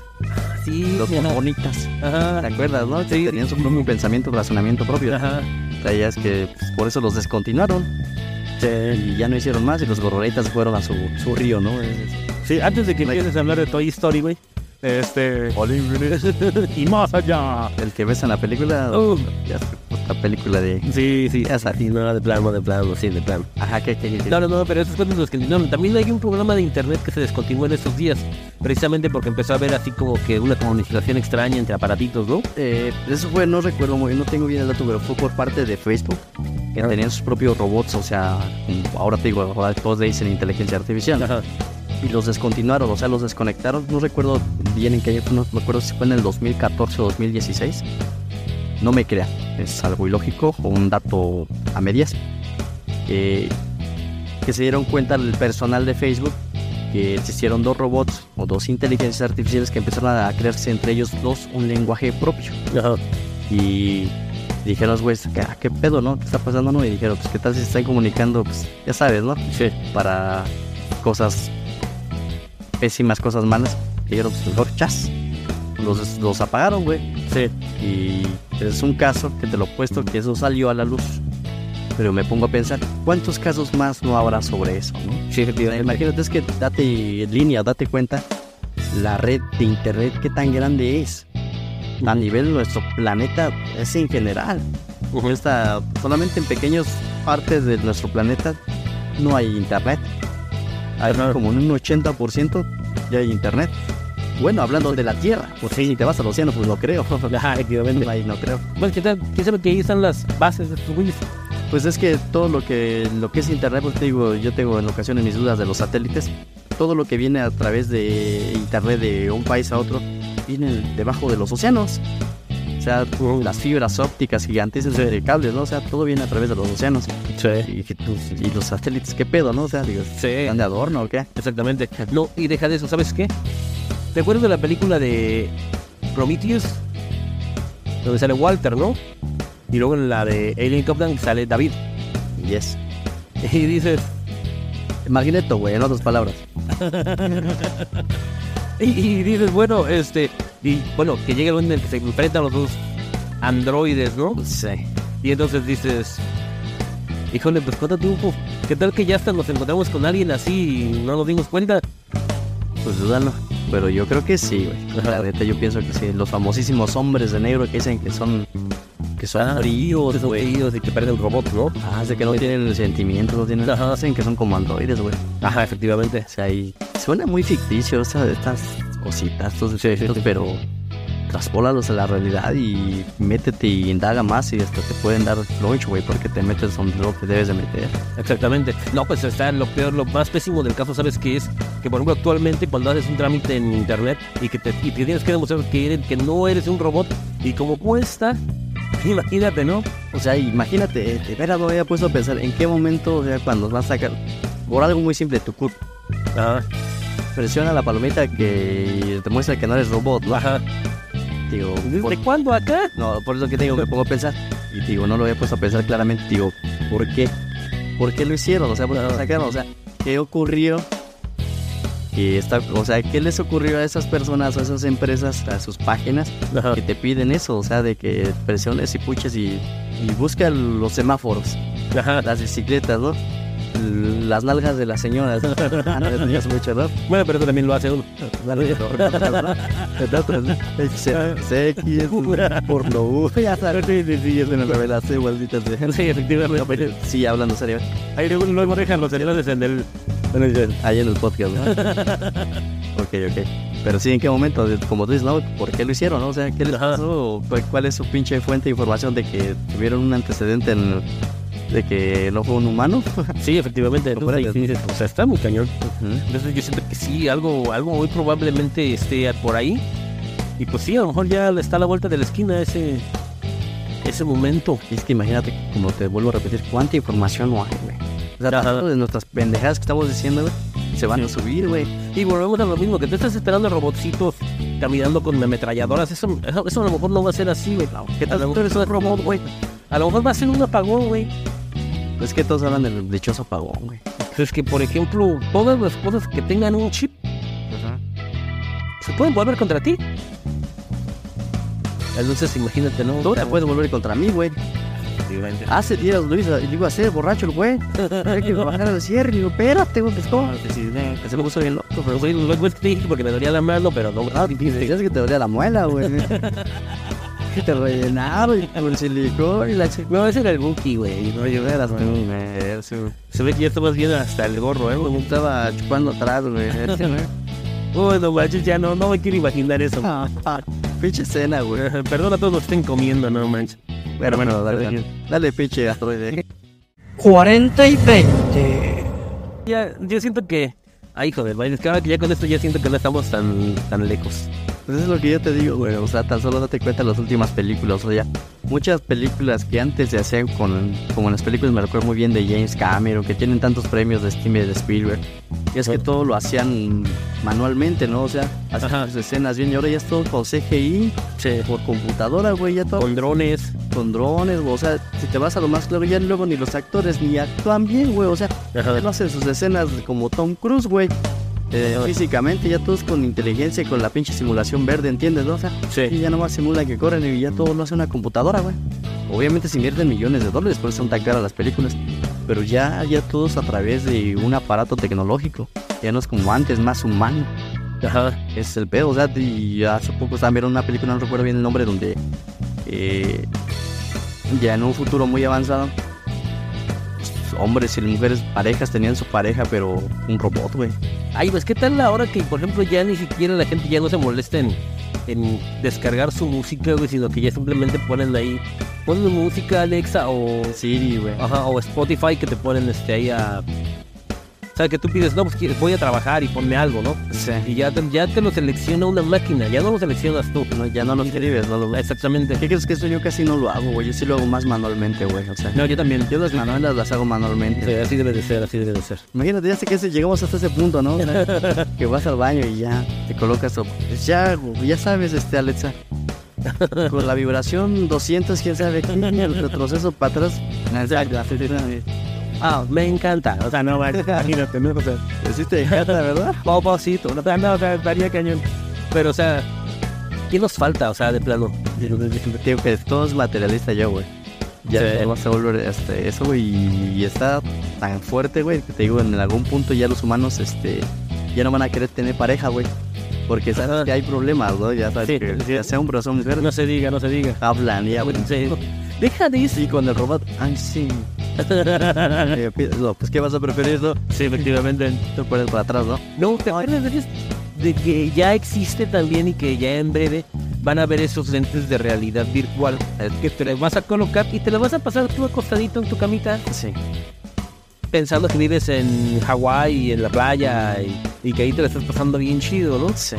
Sí, los ajá. bonitas. ¿Te Ajá. acuerdas, no? Sí. Tenían su propio pensamiento, razonamiento propio. Ajá. Traías que pues, por eso los descontinuaron. Y ya no hicieron más y los gorronetas fueron a su, su río, ¿no? Es- Sí, antes de que empieces a hablar de Toy Story, güey. Este. y más allá. El que ves en la película, Uh, ya es otra película de... sí, sí. Sabes. Sí, no, de plano, de plano, sí, de plano. Ajá, que... que, que- No, no, no, pero esos fueron los que no, También hay un programa de internet que se descontinuó en estos días, precisamente porque empezó a haber así como que una comunicación extraña entre aparatitos, ¿no? Eh, eso fue, no recuerdo muy, no tengo bien el dato, pero fue por parte de Facebook, que Ah. tenían sus propios robots, o sea, ahora te digo, ahora todos le dicen inteligencia artificial, Ajá. Y los descontinuaron, o sea, los desconectaron, no recuerdo bien en qué año, no me acuerdo si fue en el 2014 o 2016, no me crea, es algo ilógico o un dato a medias, eh, que se dieron cuenta el personal de Facebook que existieron dos robots o dos inteligencias artificiales que empezaron a crearse entre ellos dos un lenguaje propio. Ajá. Y dijeron los güeyes, ¿qué, qué pedo, no? ¿Qué está pasando, no? Y dijeron, pues, ¿qué tal si se están comunicando? Pues, ya sabes, ¿no? Sí. Para cosas pésimas, cosas malas. Dijeron, pues, mejor chas. Los, los apagaron, güey. Sí. Y es un caso que te lo he puesto que eso salió a la luz. Pero me pongo a pensar, ¿cuántos casos más no habrá sobre eso, no? Sí, efectivamente. imagínate, es que date en línea, date cuenta la red de internet qué tan grande es. A nivel de nuestro planeta es en general. Está solamente en pequeñas partes de nuestro planeta no hay internet. Hay como un 80% ya hay internet. Bueno, hablando de la Tierra, pues si te vas al océano, pues no creo. Ahí no creo. Bueno, ¿qué tal? ¿Quién sabe que ahí están las bases de estos güeyes? Pues es que todo lo que lo que es internet, pues te digo, yo tengo en ocasiones mis dudas de los satélites. Todo lo que viene a través de internet de un país a otro viene debajo de los océanos. O sea, las fibras ópticas gigantes de cables, ¿no? O sea, todo viene a través de los océanos. Sí. Y, los satélites, ¿qué pedo, no? O sea, digo, Sí. ¿están de adorno o qué? Exactamente. No, y deja de eso, ¿sabes qué? ¿Te acuerdas de la película de Prometheus? Donde sale Walter, ¿no? Y luego en la de Alien Covenant sale David. Yes. Y dices, Magneto, güey, en otras palabras. y, y dices, bueno, este, y bueno, que llega el momento en el que se enfrentan los dos androides, ¿no? Sí. Y entonces dices, híjole, pues cuánto tiempo, ¿qué tal que ya hasta nos encontramos con alguien así y no nos dimos cuenta? Pues dúdalo. Pero yo creo que sí, güey. La neta, yo pienso que sí. Los famosísimos hombres de negro que dicen que son. que son fríos, güey. y que parecen robots, ¿no? Ah, de que no tienen sentimientos, no tienen. Ajá. Dicen que son como androides, güey. Ajá, efectivamente. O sea, y suena muy ficticio esa- estas cositas, estos pero traspólalos a la realidad y métete y indaga más y hasta te pueden dar lunch, güey, porque te metes donde no te debes de meter. Exactamente. No, pues está lo peor, lo más pésimo del caso, ¿sabes qué es? Que por ejemplo actualmente cuando haces un trámite en internet y que te, y te tienes que demostrar que, eres, que no eres un robot y como cuesta, imagínate, ¿no? O sea, imagínate, de veras me había puesto a pensar en qué momento, o sea, cuando vas a sacar, por algo muy simple, tu CURP, Ajá, presiona la palomita que te muestra que no eres robot, ¿no? ajá. Digo, ¿Desde por- cuándo acá? no, por eso que te digo, me pongo a pensar, y digo, no lo había puesto a pensar claramente, digo, ¿por qué? ¿Por qué lo hicieron? O sea, ¿por qué lo sacaron? O sea, ¿qué ocurrió? Que está, o sea, ¿qué les ocurrió a esas personas a esas empresas, a sus páginas, Ajá. que te piden eso? O sea, de que presiones y puches y, y busca los semáforos, Ajá. las bicicletas, ¿no? Las nalgas de las señoras. Ah, no, es mucho, ¿no? Bueno, pero eso también lo hace uno. X, porno, ya sabes. Sí, sí, sí, es una Revelación, malditas de Sí, efectivamente. Sí, hablando serio. Ahí luego dejan los seriales en el... El... Ahí en el podcast, ¿no? ok, ok. Pero sí, ¿en qué momento? Como tú dices, ¿no? ¿Por qué lo hicieron, no? O sea, ¿qué les pasó? ¿Cuál- ¿Cuál es su pinche fuente de información de que tuvieron un antecedente en- de que no fue un humano? Sí, efectivamente. Entonces, ahí o sea, está muy cañón. Entonces yo siento que sí, algo, algo muy probablemente esté por ahí. Y pues sí, a lo mejor ya está a la vuelta de la esquina ese, ese momento. Es que imagínate, como te vuelvo a repetir, cuánta información no hay, güey. O sea, tanto de nuestras pendejadas que estamos diciendo, güey, se van a subir, güey. Y volvemos a lo mismo, que tú estás esperando robotcitos caminando con ametralladoras. Eso, eso, eso a lo mejor no va a ser así, güey. ¿Qué A tal? lo un mejor- robot, güey. A lo mejor va a ser un apagón, güey. Es que todos hablan del dichoso apagón, güey. Es que, por ejemplo, todas las cosas que tengan un chip se pueden volver contra ti. Entonces, imagínate, ¿no? Tú te puedes volver contra mí, güey. Hace días lo hizo, y le iba a hacer borracho el güey. Hay que bajar al cierre. Y digo, espérate, güey, pues ¿cómo? Que se me puso bien loco, pero güey, luego es que te dije porque me dolía la mano, pero no. Ah, que te dolía la muela, güey. que te rellenaron y con silicón y la chica. No, ese era el Buki, güey. No, yo era güey. Se ve que ya estabas viendo hasta el gorro, ¿eh? Me estaba chupando atrás, güey. Uy, no manches, ya no, no me quiero imaginar eso. Ah, ah, Pinche escena, güey. Perdón a todos los que estén comiendo, no manches. Bueno, bueno, dale, dale. Dale, pinche asteroide. 40 y 20. Ya, yo siento que. Ay, joder, vaya, es que ahora que ya con esto ya siento que no estamos tan, tan lejos. Pues es lo que yo te digo, güey. O sea, tan solo date cuenta de las últimas películas. O sea, muchas películas que antes se hacían con, como en las películas, me recuerdo muy bien de James Cameron, que tienen tantos premios de Steam y de Spielberg. Y es que todo lo hacían manualmente, ¿no? O sea, hacían sus escenas bien. Y ahora ya es todo con CGI, por computadora, güey. Ya todo Con drones. con drones, güey. O sea, si te vas a lo más claro, ya luego ni los actores ni actúan bien, güey. O sea, no hacen sus escenas como Tom Cruise, güey. Eh, físicamente ya todos con inteligencia y con la pinche simulación verde, ¿entiendes? no? O sea, Sí. y ya nomás simulan que corren y ya todo lo hace una computadora, güey. Obviamente se invierten millones de dólares, por eso son tan caras las películas. Pero ya, ya todos a través de un aparato tecnológico. Ya no es como antes, más humano. Ajá. Es el pedo, o sea, y hace poco estaban viendo una película, no recuerdo bien el nombre, donde eh, ya en un futuro muy avanzado, hombres y mujeres parejas tenían su pareja, pero un robot, güey. Ay, pues, ¿qué tal ahora que, por ejemplo, ya ni siquiera la gente ya no se molesta en, en descargar su música, güey, sino que ya simplemente ponen ahí, ponen música, Alexa, o, Siri, güey. ajá, o Spotify que te ponen este ahí a... Sea, que tú pides, no, pues voy a trabajar y ponme algo, ¿no? Sí. Y ya te, ya te lo selecciona una máquina, ya no lo seleccionas tú. No, ya no lo escribes, no lo Exactamente. ¿Qué crees que eso yo casi no lo hago, güey? Yo sí lo hago más manualmente, güey. O sea, No, yo también. yo las manuelas las hago manualmente. Sí, así debe de ser, así debe de ser. Imagínate, ya sé que llegamos hasta ese punto, ¿no? Que vas al baño y ya te colocas, o- pues ya, güey, ya sabes, este, Alexa. Con la vibración 200, quién sabe el retroceso para atrás. Ah, me encanta. O sea, no, imagínate, ¿no? O sea, Sí te encanta, ¿verdad? Popocito, no, no, o sea, estaría cañón. Pero, o sea, ¿qué nos falta? O sea, de plano. Digo que todo es materialista yo, güey. Ya Sí. vas a volver este, eso, güey, y está tan fuerte, güey, que te digo, en algún punto ya los humanos, este, ya no van a querer tener pareja, güey. Porque sabes Ajá. que hay problemas, ¿no? Ya sabes Sí, que sí. ya sea hombre o sea mujer, No se diga, no se diga. hablan y hablan. Sí. Deja de Sí, con el robot, ay, sí. Eh, no, pues, ¿qué vas a preferir, no? Sí, efectivamente. Te pones para atrás, ¿no? No, te de, que ya existe también y que ya en breve van a ver esos lentes de realidad virtual eh, que te los vas a colocar y te los vas a pasar tú acostadito en tu camita Sí. pensando que vives en Hawái y en la playa y, y que ahí te la estás pasando bien chido, ¿no? Sí.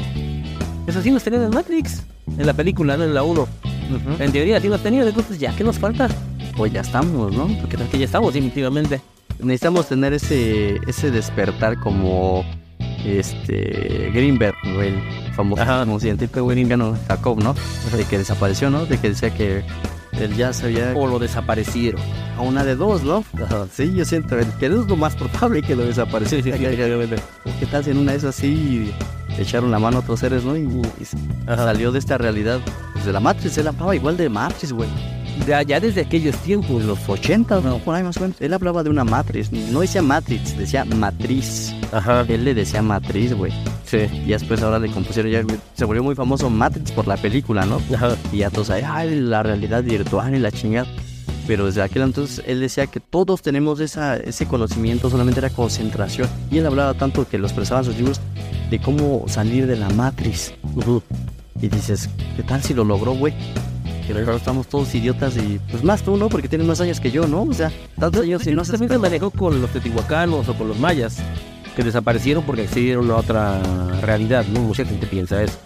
Eso sí nos tenían en Matrix, en la película, no en la 1. En teoría sí nos tenían, entonces ya, ¿qué nos falta? Pues ya estamos, ¿no? Porque que ya estamos, definitivamente. necesitamos tener ese ese despertar como este Greenberg, ¿no? el famoso Ajá. como científico gringo Jacob, ¿no? De que desapareció, ¿no? De que decía que él ya sabía O lo desaparecieron. a una de dos, ¿no? Ajá. Sí, yo siento que es lo más probable que lo desapareció. Sí, sí. ¿Qué tal si en una de esas sí echaron la mano a otros seres, ¿no? Y, salió de esta realidad. Pues de la Matrix, él hablaba igual de Matrix, güey. Ya, ya desde aquellos tiempos. los 80, ¿no? por ahí más o menos. Él hablaba de una matriz, no decía matrix, decía matriz. Ajá. Él le decía matriz, güey. Sí. Y después ahora le compusieron, ya se volvió muy famoso Matrix por la película, ¿no? Ajá. Y ya todos ahí, ay, la realidad virtual y la chingada. Pero desde aquel entonces él decía que todos tenemos esa, ese conocimiento, solamente era concentración. Y él hablaba tanto que lo expresaba en sus libros de cómo salir de la matriz. Y dices, ¿qué tal si lo logró, güey? Que estamos todos idiotas y pues más tú, ¿no? Porque tienes más años que yo, ¿no? O sea, tantos años y no haces También se manejó con los teotihuacanos o con los mayas, que desaparecieron porque accedieron a otra realidad, ¿no? Mucha gente piensa eso.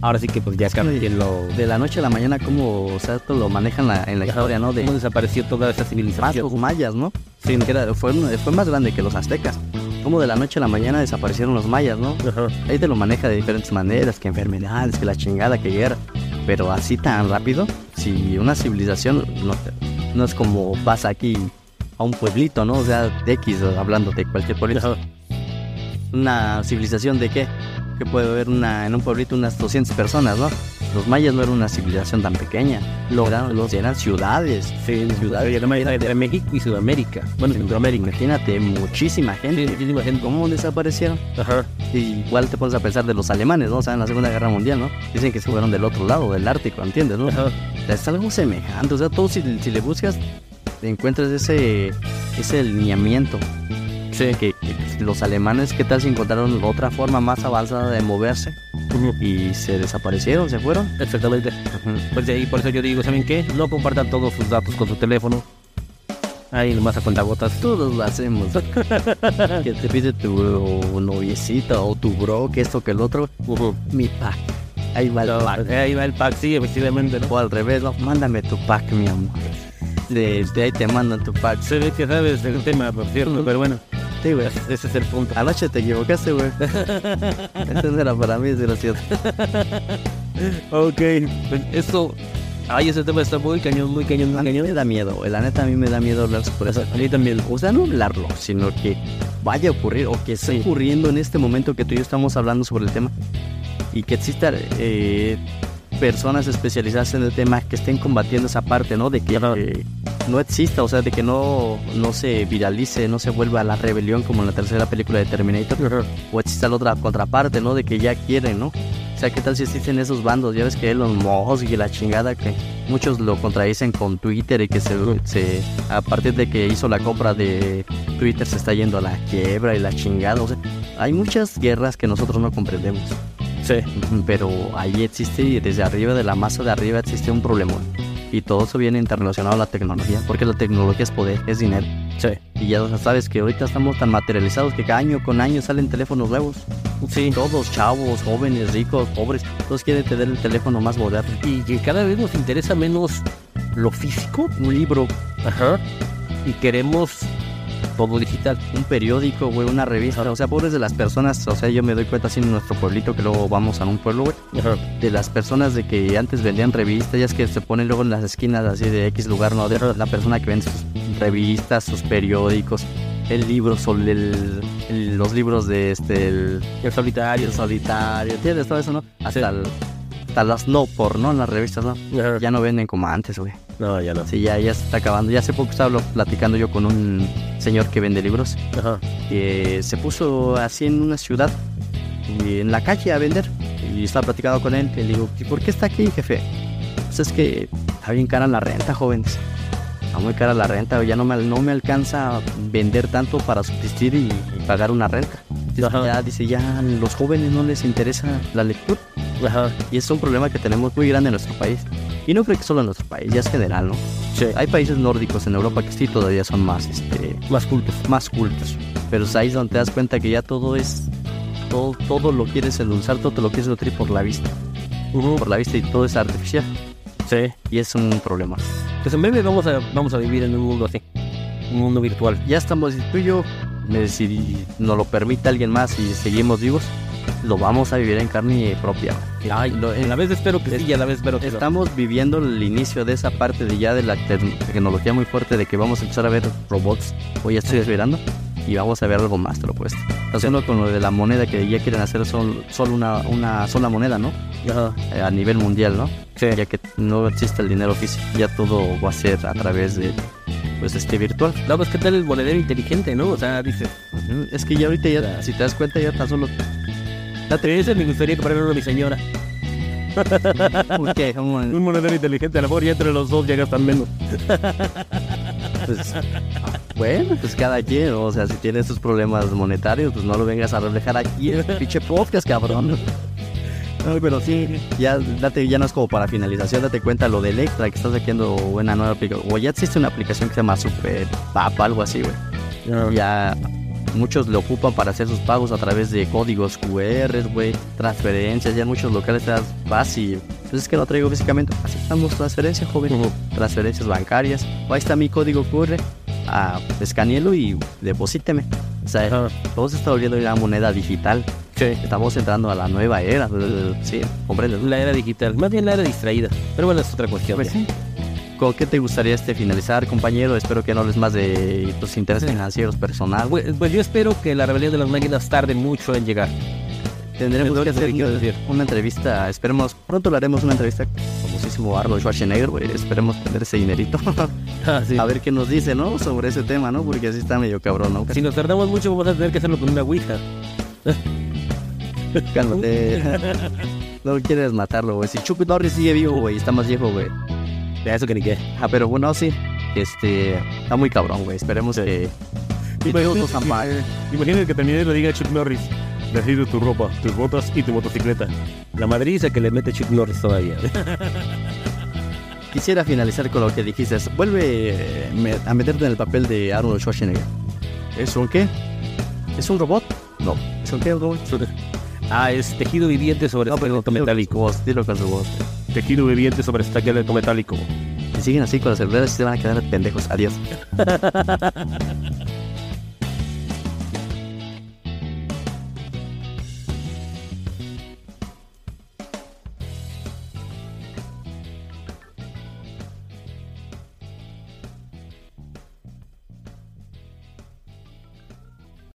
Ahora sí que pues ya Sí. quien lo... de la noche a la mañana cómo, o sea, esto lo manejan la- en la historia, ¿no? De cómo desapareció toda esa civilización. los mayas, ¿no? Sí, que era- fue, fue más grande que los aztecas. Como de la noche a la mañana desaparecieron los mayas, ¿no? Ajá. Ahí te lo maneja de diferentes maneras, que enfermedades, que la chingada, que guerra. Pero así tan rápido, si una civilización no, no es como pasa aquí a un pueblito, ¿no? O sea, de X, hablando de cualquier pueblito. Una civilización de qué? Que puede haber una, en un pueblito unas 200 personas, ¿no? Los mayas no eran una civilización tan pequeña. Los, eran ciudades. Sí, ciudades. Era, era México y Sudamérica. Bueno, Centroamérica. Imagínate, muchísima Sí, gente. muchísima gente. ¿Cómo desaparecieron? Ajá. Y igual te pones a pensar de los alemanes, ¿no? O sea, en la Segunda Guerra Mundial, ¿no? Dicen que se fueron del otro lado, del Ártico, ¿entiendes, no? Ajá. Es algo semejante. O sea, tú si, si le buscas, encuentras ese, ese lineamiento. Sí. Que los alemanes, ¿qué tal si encontraron otra forma más avanzada de moverse? Y se desaparecieron, se fueron. Exactamente. Pues de ahí, por eso yo digo, ¿saben qué? No compartan todos sus datos con su teléfono. Ahí nomás a cuentagotas. Todos lo hacemos. que te pide tu noviecita o tu bro, que esto, que el otro. Mi pack. Ahí va el No, pack. ahí va el pack, sí, efectivamente, ¿no? O al revés, no, mándame tu pack, mi amor. De, de ahí te mandan tu pack. Se ve que sabes el tema, por cierto, pero bueno, Sí, güey. ese es el punto. Anoche te equivocaste, güey. No era para mí, es gracioso. Ok, pues eso. Ay, ese tema está muy cañón, muy cañón, A muy mí me cañón. da miedo, güey. La neta, a mí me da miedo hablar por eso. A mí también. O sea, no hablarlo, sino que vaya a ocurrir o que esté ocurriendo en este momento que tú y yo estamos hablando sobre el tema y que exista eh, personas especializadas en el tema que estén combatiendo esa parte, ¿no? De que eh, no exista, o sea, de que no, no se viralice, no se vuelva a la rebelión como en la tercera película de Terminator. O exista la otra contraparte, ¿no? De que ya quieren, ¿no? O sea, ¿qué tal si existen esos bandos? Ya ves que Elon Musk y la chingada que muchos lo contradicen con Twitter y que se, se a partir de que hizo la compra de Twitter se está yendo a la quiebra y la chingada. O sea, hay muchas guerras que nosotros no comprendemos. Sí. Pero ahí existe, y desde arriba, de la masa de arriba, existe un problema. Y todo eso viene interrelacionado a la tecnología, porque la tecnología es poder, es dinero. Sí. Y ya sabes que ahorita estamos tan materializados que cada año con año salen teléfonos nuevos. Sí. Todos, chavos, jóvenes, ricos, pobres, todos quieren tener el teléfono más moderno. Y que cada vez nos interesa menos lo físico. Un libro, Ajá. Y queremos todo digital. un periódico, güey, una revista. O sea, pobres de las personas, o sea, yo me doy cuenta así en nuestro pueblito, que luego vamos a un pueblo, güey. De las personas de que antes vendían revistas, ya es que se ponen luego en las esquinas así de X lugar, ¿no? De la persona que vende sus revistas, sus periódicos, el libro sobre el, el- los libros de este, el, El solitario. el solitario, ¿entiendes? Todo eso, ¿no? Hasta, Sí. hasta las no por, ¿no? En las revistas, ¿no? Ya no venden como antes, güey. No, ya no. Sí, ya, ya se está acabando. Ya hace poco estaba platicando yo con un señor que vende libros, Ajá. que se puso así en una ciudad, y en la calle a vender. Y estaba platicando con él, que le digo, ¿y por qué está aquí, jefe? Pues es que está bien cara la renta, jóvenes. Está muy cara la renta, ya no me, no me alcanza vender tanto para subsistir y, y pagar una renta. Ajá. ya, dice, ya a los jóvenes no les interesa la lectura. Ajá. Y es un problema que tenemos muy grande en nuestro país. Y no creo que solo en nuestro país, ya es general, ¿no? Sí. Hay países nórdicos en Europa que sí todavía son más, este, Más cultos. más cultos. Pero es ahí donde te das cuenta que ya todo es. Todo, todo lo quieres endulzar, todo te lo quieres nutrir por la vista. Por la vista y todo es artificial. Sí. Y es un problema. Pues en breve vamos a, vamos a vivir en un mundo así. Un mundo virtual. Ya estamos, tú y yo, me- si nos lo permite alguien más y seguimos vivos, lo vamos a vivir en carne propia. Ay, lo- a la vez espero que sí y a la vez espero que no. Estamos viviendo el inicio de esa parte de ya de la te- tecnología muy fuerte de que vamos a empezar a ver robots. O ya estoy esperando. y vamos a ver algo más, te lo puesto. Haciendo con lo de la moneda que ya quieren hacer son, solo una, una sola moneda, ¿no? Eh, a nivel mundial, ¿no? Ya que no existe el dinero físico, ya todo va a ser a través de pues este virtual. No, pues qué tal el monedero inteligente, ¿no? O sea, dice, Ujú, Es que ya ahorita ya, si te das cuenta, ya tan solo. Date ese me gustaría comprarme uno a mi señora. ¿Por qué? ¿Cómo? Un monedero inteligente, a lo mejor ya entre los dos ya gastan menos. Pues, bueno, pues cada quien, o sea, si tienes tus problemas monetarios, pues no lo vengas a reflejar aquí en pinche podcast, cabrón. No, pero sí, ya, date, ya no es como para finalización, date cuenta lo de Electra que está sacando una nueva aplicación. O ya existe una aplicación que se llama Super Pap, algo así, güey. Ya muchos lo ocupan para hacer sus pagos a través de códigos QR, güey, transferencias, ya en muchos locales te das y pues es que lo traigo físicamente, aceptamos transferencias, joven, transferencias bancarias, o ahí está mi código QR, ah, escaneelo y deposíteme. O sea, Ajá. todo se está volviendo una moneda digital. Sí. Estamos entrando a la nueva era. Sí, comprendes. La era digital, más bien la era distraída. Pero bueno, es otra cuestión. Pues sí. ¿Con qué te gustaría este finalizar, compañero? Espero que no hables más de tus intereses financieros personales. Pues, pues yo espero que la rebelión de las máquinas tarde mucho en llegar. Tendremos que hacer una, decir. una entrevista. Esperemos, pronto lo haremos una entrevista con el famosísimo Arnold Schwarzenegger, güey. Esperemos tener ese dinerito. Ah, sí. a ver qué nos dice, ¿no? Sobre ese tema, ¿no? Porque así está medio cabrón, ¿no? Si nos tardamos mucho, vamos a tener que hacerlo con una ouija. Cálmate. no quieres matarlo, güey. Si Chuck Norris sigue vivo, güey, está más viejo, güey. Que ni qué. Ah, pero bueno, sí. Este, está muy cabrón, güey. Esperemos que... que. Imagínate que y le diga a Chuck Norris. Necesito tu ropa, tus botas y tu motocicleta. La madriza que le mete Chuck Norris todavía. Quisiera finalizar con lo que dijiste. Vuelve eh, a meterte en el papel de Arnold Schwarzenegger. ¿Es un qué? ¿Es un robot? No. ¿Es un qué? ¿Un robot? ah, es tejido viviente sobre No, pero metálico. Vos, dilo con su voz. Tejido viviente sobre esqueleto metálico. Si siguen así con los celulares, se van a quedar pendejos. Adiós.